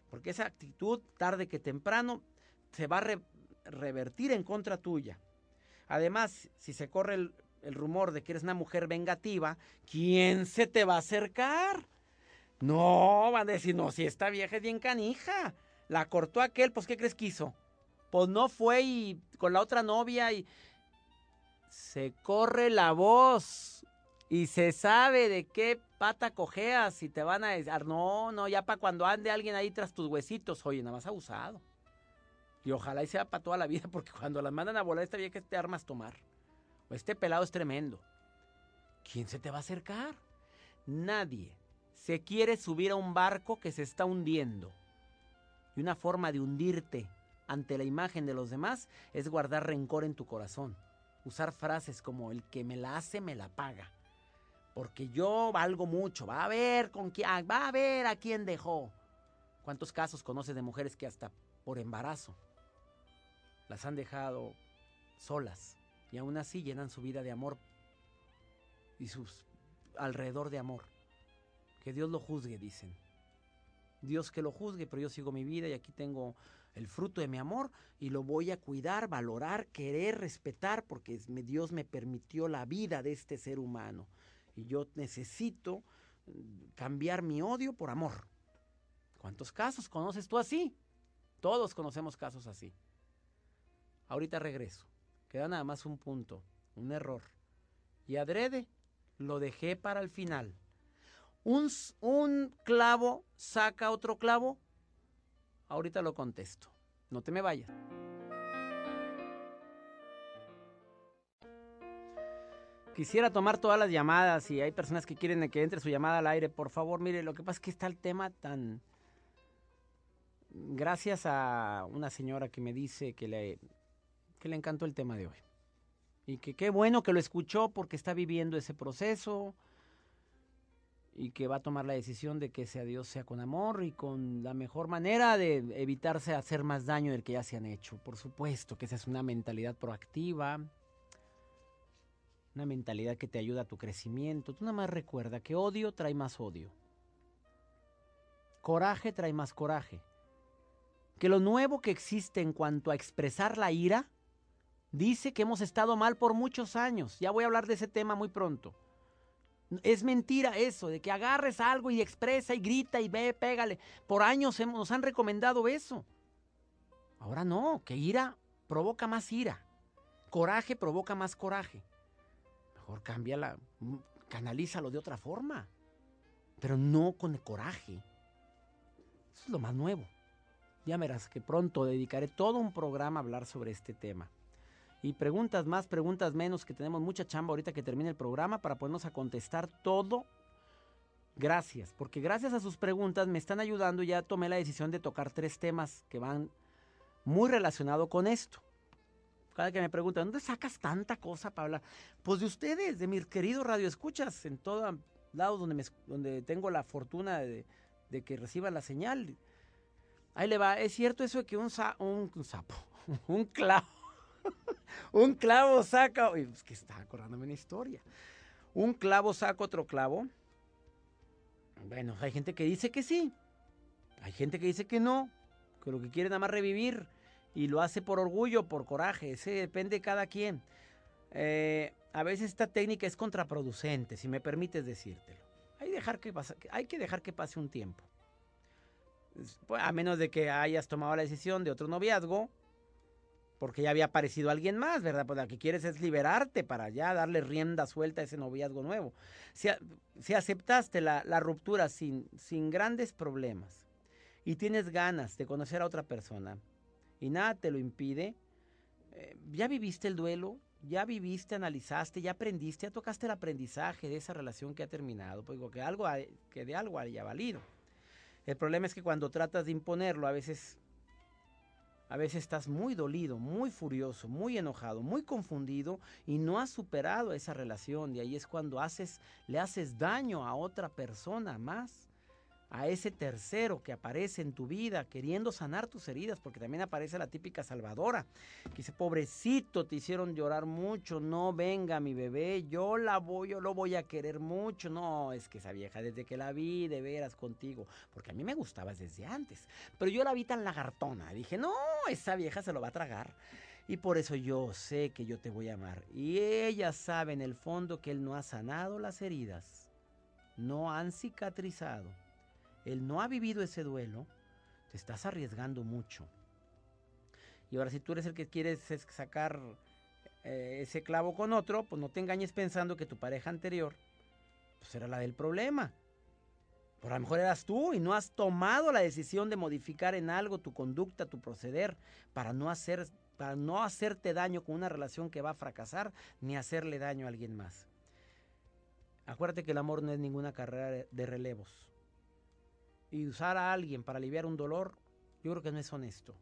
porque esa actitud tarde que temprano se va a revertir en contra tuya. Además, si se corre el, rumor de que eres una mujer vengativa, ¿quién se te va a acercar? No, van a decir, no, si esta vieja es bien canija. La cortó aquel, pues ¿qué crees que hizo? Pues no fue y con la otra novia y se corre la voz y se sabe de qué pata cojeas y te van a decir, no, no, ya para cuando ande alguien ahí tras tus huesitos, oye, nada más abusado. Y ojalá y sea para toda la vida, porque cuando las mandan a volar esta vieja te armas tomar. O este pelado es tremendo. ¿Quién se te va a acercar? Nadie se quiere subir a un barco que se está hundiendo. Y una forma de hundirte ante la imagen de los demás es guardar rencor en tu corazón. Usar frases como el que me la hace me la paga. Porque yo valgo mucho. Va a ver con quién, ah, va a ver a quién dejó. ¿Cuántos casos conoces de mujeres que hasta por embarazo las han dejado solas y aún así llenan su vida de amor y sus alrededor de amor? Que Dios lo juzgue, dicen. Dios que lo juzgue, pero yo sigo mi vida y aquí tengo el fruto de mi amor y lo voy a cuidar, valorar, querer, respetar, porque Dios me permitió la vida de este ser humano. Y yo necesito mm, cambiar mi odio por amor. ¿Cuántos casos conoces tú así? Todos conocemos casos así. Ahorita regreso. Queda nada más un punto, un error. Y adrede, lo dejé para el final un, clavo saca otro clavo? Ahorita lo contesto. No te me vayas. Quisiera tomar todas las llamadas y hay personas que quieren que entre su llamada al aire. Por favor, mire, lo que pasa es que está el tema tan... Gracias a una señora que me dice que le, que le encantó el tema de hoy. Y que qué bueno que lo escuchó porque está viviendo ese proceso y que va a tomar la decisión de que ese adiós sea con amor y con la mejor manera de evitarse hacer más daño del que ya se han hecho. Por supuesto que esa es una mentalidad proactiva, una mentalidad que te ayuda a tu crecimiento. Tú nada más recuerda que odio trae más odio. Coraje trae más coraje. Que lo nuevo que existe en cuanto a expresar la ira dice que hemos estado mal por muchos años. Ya voy a hablar de ese tema muy pronto. Es mentira eso, de que agarres algo y expresa y grita y ve, pégale. Por años nos han recomendado eso. Ahora no, que ira provoca más ira. Coraje provoca más coraje. Mejor cámbiala, mm, canalízalo de otra forma. Pero no con el coraje. Eso es lo más nuevo. Ya verás que pronto dedicaré todo un programa a hablar sobre este tema y preguntas más, preguntas menos, que tenemos mucha chamba ahorita que termine el programa para ponernos a contestar todo. Gracias, porque gracias a sus preguntas me están ayudando. Ya tomé la decisión de tocar tres temas que van muy relacionados con esto. cada que me preguntan, ¿dónde sacas tanta cosa para hablar? Pues de ustedes, de mis queridos radioescuchas, en todos lados donde, me, donde tengo la fortuna de, que reciban la señal. Ahí le va, es cierto eso de que un, un, sapo, un clavo, un clavo saca, es pues que está acordándome una historia, un clavo saca otro clavo. Bueno, hay gente que dice que sí, hay gente que dice que no, que lo que quiere nada más revivir y lo hace por orgullo, por coraje, ese depende de cada quien. Eh, a veces esta técnica es contraproducente, si me permites decírtelo. Hay, dejar que hay que dejar que pase un tiempo. Pues, a menos de que hayas tomado la decisión de otro noviazgo, porque ya había aparecido alguien más, ¿verdad? Pues lo que quieres es liberarte para ya darle rienda suelta a ese noviazgo nuevo. Si, aceptaste la, ruptura sin, sin grandes problemas y tienes ganas de conocer a otra persona, y nada te lo impide, eh, ya viviste el duelo, ya viviste, analizaste, ya aprendiste, ya tocaste el aprendizaje de esa relación que ha terminado, pues digo que algo que de algo haya valido. El problema es que cuando tratas de imponerlo, a veces a veces estás muy dolido, muy furioso, muy enojado, muy confundido y no has superado esa relación. Y ahí es cuando haces, le haces daño a otra persona más a ese tercero que aparece en tu vida queriendo sanar tus heridas, porque también aparece la típica salvadora, que dice, pobrecito, te hicieron llorar mucho, no venga mi bebé, yo la voy, yo lo voy a querer mucho, no, es que esa vieja desde que la vi de veras contigo, porque a mí me gustabas desde antes, pero yo la vi tan lagartona, dije, no, esa vieja se lo va a tragar. Y por eso yo sé que yo te voy a amar. Y ella sabe en el fondo que él no ha sanado las heridas. No han cicatrizado el no ha vivido ese duelo, te estás arriesgando mucho. Y ahora si tú eres el que quieres sacar eh, ese clavo con otro, pues no te engañes pensando que tu pareja anterior pues era la del problema. Por a lo mejor eras tú y no has tomado la decisión de modificar en algo tu conducta, tu proceder, para no, hacer, para no hacerte daño con una relación que va a fracasar, ni hacerle daño a alguien más. Acuérdate que el amor no es ninguna carrera de relevos y usar a alguien para aliviar un dolor, yo creo que no es honesto.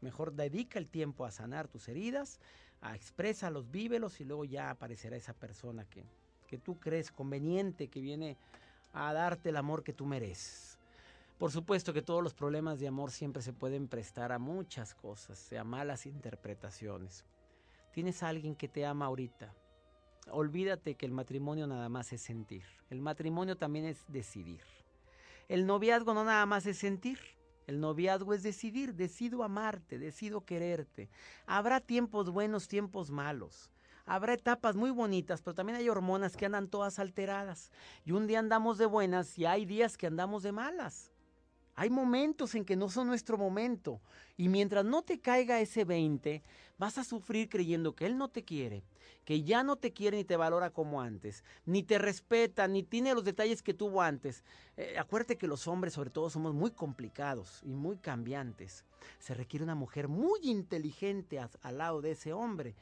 Mejor dedica el tiempo a sanar tus heridas, a expresalos, vívelos y luego ya aparecerá esa persona que, que tú crees conveniente, que viene a darte el amor que tú mereces. Por supuesto que todos los problemas de amor siempre se pueden prestar a muchas cosas, a malas interpretaciones. Tienes a alguien que te ama ahorita. Olvídate que el matrimonio nada más es sentir. El matrimonio también es decidir. El noviazgo no nada más es sentir. El noviazgo es decidir, decido amarte, decido quererte. Habrá tiempos buenos, tiempos malos. Habrá etapas muy bonitas, pero también hay hormonas que andan todas alteradas. Y un día andamos de buenas y hay días que andamos de malas. Hay momentos en que no son nuestro momento. Y mientras no te caiga ese 20, vas a sufrir creyendo que Él no te quiere, que ya no te quiere ni te valora como antes, ni te respeta, ni tiene los detalles que tuvo antes. Eh, acuérdate que los hombres sobre todo somos muy complicados y muy cambiantes. Se requiere una mujer muy inteligente al lado de ese hombre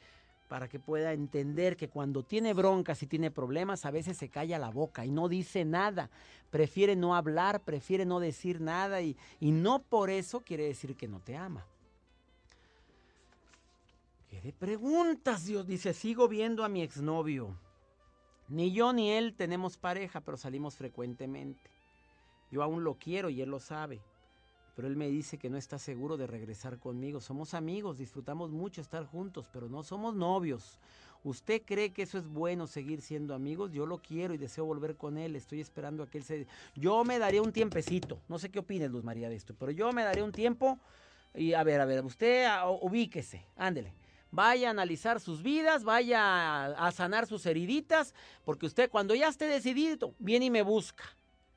para que pueda entender que cuando tiene broncas y tiene problemas, a veces se calla la boca y no dice nada. Prefiere no hablar, prefiere no decir nada y, y no por eso quiere decir que no te ama. ¿Qué de preguntas? Dios dice, sigo viendo a mi exnovio. Ni yo ni él tenemos pareja, pero salimos frecuentemente. Yo aún lo quiero y él lo sabe pero él me dice que no está seguro de regresar conmigo. Somos amigos, disfrutamos mucho estar juntos, pero no somos novios. ¿Usted cree que eso es bueno seguir siendo amigos? Yo lo quiero y deseo volver con él. Estoy esperando a que él se... Yo me daría un tiempecito. No sé qué opines, Luz María, de esto, pero yo me daría un tiempo y a ver, a ver, usted ubíquese, ándele. Vaya a analizar sus vidas, vaya a, sanar sus heriditas, porque usted cuando ya esté decidido, viene y me busca.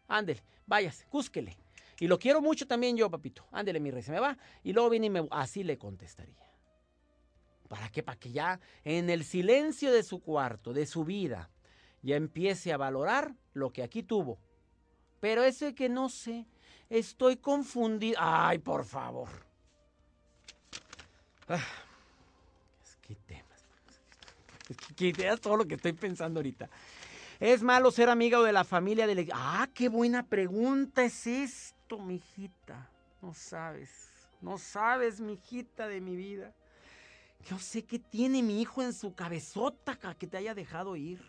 Ándele, váyase, cúsquele. Y lo quiero mucho también yo, papito. Ándele, mi rey, se me va. Y luego viene y me... Así le contestaría. ¿Para qué? Para que ya en el silencio de su cuarto, de su vida, ya empiece a valorar lo que aquí tuvo. Pero ese que no sé, estoy confundido. Ay, por favor. Ah, qué temas. Que ideas todo lo que estoy pensando ahorita. ¿Es malo ser amigo de la familia de Ah, qué buena pregunta es esta mijita. No sabes, no sabes, mijita de mi vida. Yo sé qué tiene mi hijo en su cabezota que te haya dejado ir.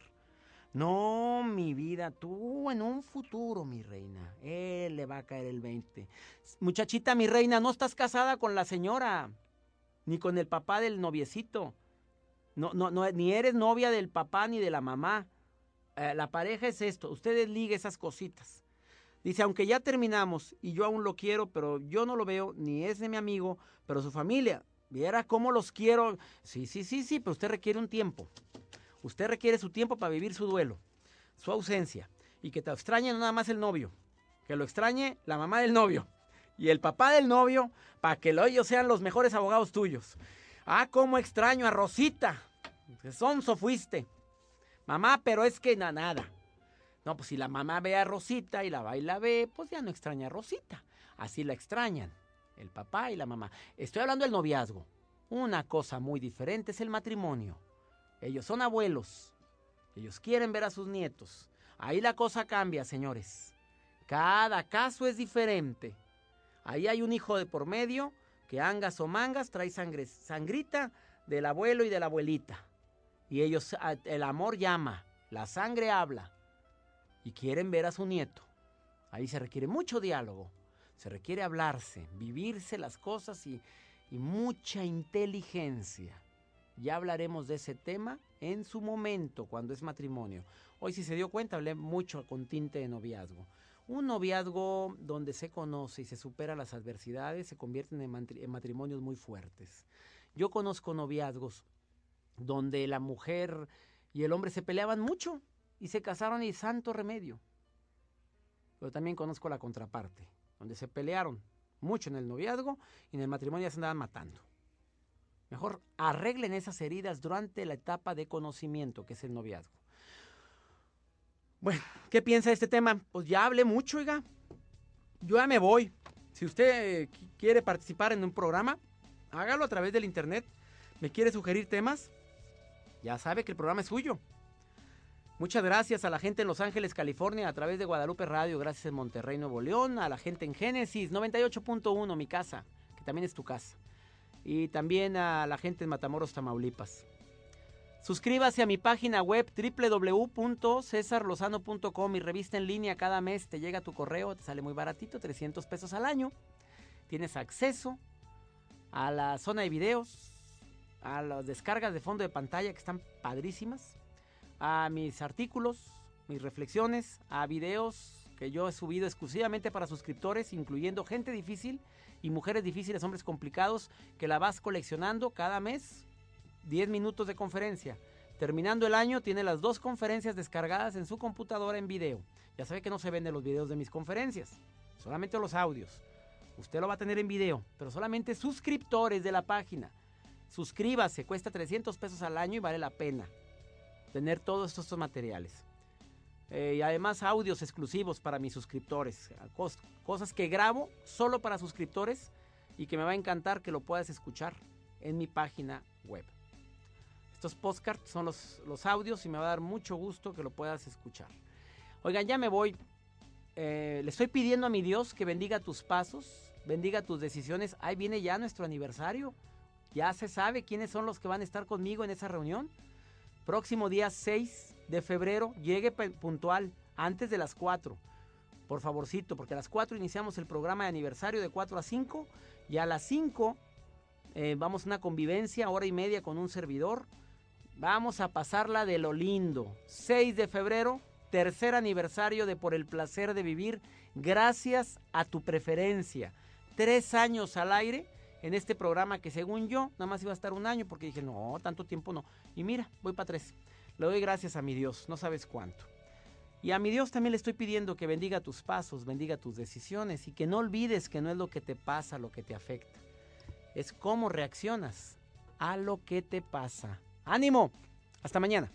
No, mi vida, tú en un futuro, mi reina. Él le va a caer el 20. Muchachita, mi reina, no estás casada con la señora, ni con el papá del noviecito. No, no, no, ni eres novia del papá ni de la mamá. Eh, la pareja es esto. Ustedes ligue esas cositas. Dice, aunque ya terminamos y yo aún lo quiero, pero yo no lo veo, ni es de mi amigo, pero su familia, viera cómo los quiero. Sí, sí, sí, sí, pero usted requiere un tiempo. Usted requiere su tiempo para vivir su duelo, su ausencia. Y que te extrañe no nada más el novio, que lo extrañe la mamá del novio y el papá del novio, para que ellos sean los mejores abogados tuyos. Ah, cómo extraño a Rosita. Sonso fuiste. Mamá, pero es que nada. No, pues si la mamá ve a Rosita y la va y la ve, pues ya no extraña a Rosita. Así la extrañan, el papá y la mamá. Estoy hablando del noviazgo. Una cosa muy diferente es el matrimonio. Ellos son abuelos. Ellos quieren ver a sus nietos. Ahí la cosa cambia, señores. Cada caso es diferente. Ahí hay un hijo de por medio que angas o mangas trae sangre, sangrita del abuelo y de la abuelita. Y ellos, ah, el amor llama, la sangre habla. Y quieren ver a su nieto. Ahí se requiere mucho diálogo. Se requiere hablarse, vivirse las cosas y, mucha inteligencia. Ya hablaremos de ese tema en su momento, cuando es matrimonio. Hoy, si se dio cuenta, hablé mucho con tinte de noviazgo. Un noviazgo donde se conoce y se supera las adversidades se convierten en matrimonios muy fuertes. Yo conozco noviazgos donde la mujer y el hombre se peleaban mucho y se casaron y santo remedio. Pero también conozco la contraparte, donde se pelearon mucho en el noviazgo y en el matrimonio ya se andaban matando. Mejor arreglen esas heridas durante la etapa de conocimiento, que es el noviazgo. Bueno, ¿qué piensa de este tema? Pues ya hablé mucho, oiga. Yo ya me voy. Si usted quiere participar en un programa, hágalo a través del internet. ¿Me quiere sugerir temas? Ya sabe que el programa es suyo. Muchas gracias a la gente en Los Ángeles, California, a través de Guadalupe Radio, gracias en Monterrey, Nuevo León, a la gente en Génesis 98.1, mi casa, que también es tu casa y también a la gente en Matamoros, Tamaulipas. Suscríbase a mi página web www.cesarlozano.com, mi revista en línea cada mes te llega tu correo, te sale muy baratito, 300 pesos al año. Tienes acceso a la zona de videos, a las descargas de fondo de pantalla que están padrísimas, a mis artículos, mis reflexiones, a videos que yo he subido exclusivamente para suscriptores, incluyendo gente difícil y mujeres difíciles, hombres complicados, que la vas coleccionando cada mes. 10 minutos de conferencia. Terminando el año, tiene las dos conferencias descargadas en su computadora en video. Ya sabe que no se venden los videos de mis conferencias, solamente los audios. Usted lo va a tener en video, pero solamente suscriptores de la página. Suscríbase, cuesta 300 pesos al año y vale la pena tener todos estos materiales. Eh, y además audios exclusivos para mis suscriptores. cosas que grabo solo para suscriptores y que me va a encantar que lo puedas escuchar en mi página web. Estos postcards son los, los audios y me va a dar mucho gusto que lo puedas escuchar. Oigan, ya me voy. Eh, le estoy pidiendo a mi Dios que bendiga tus pasos, bendiga tus decisiones. Ahí viene ya nuestro aniversario. Ya se sabe quiénes son los que van a estar conmigo en esa reunión. Próximo día 6 de febrero, llegue puntual, antes de las 4. Por favorcito, porque a las 4 iniciamos el programa de aniversario de 4 a 5 y a las 5 eh, vamos a una convivencia, hora y media con un servidor. Vamos a pasarla de lo lindo. 6 de febrero, tercer aniversario de Por el Placer de Vivir, gracias a tu preferencia. Tres años al aire en este programa que según yo nada más iba a estar un año porque dije, no, tanto tiempo no. Y mira, voy para tres. Le doy gracias a mi Dios, no sabes cuánto. Y a mi Dios también le estoy pidiendo que bendiga tus pasos, bendiga tus decisiones y que no olvides que no es lo que te pasa lo que te afecta. Es cómo reaccionas a lo que te pasa. ¡Ánimo! Hasta mañana.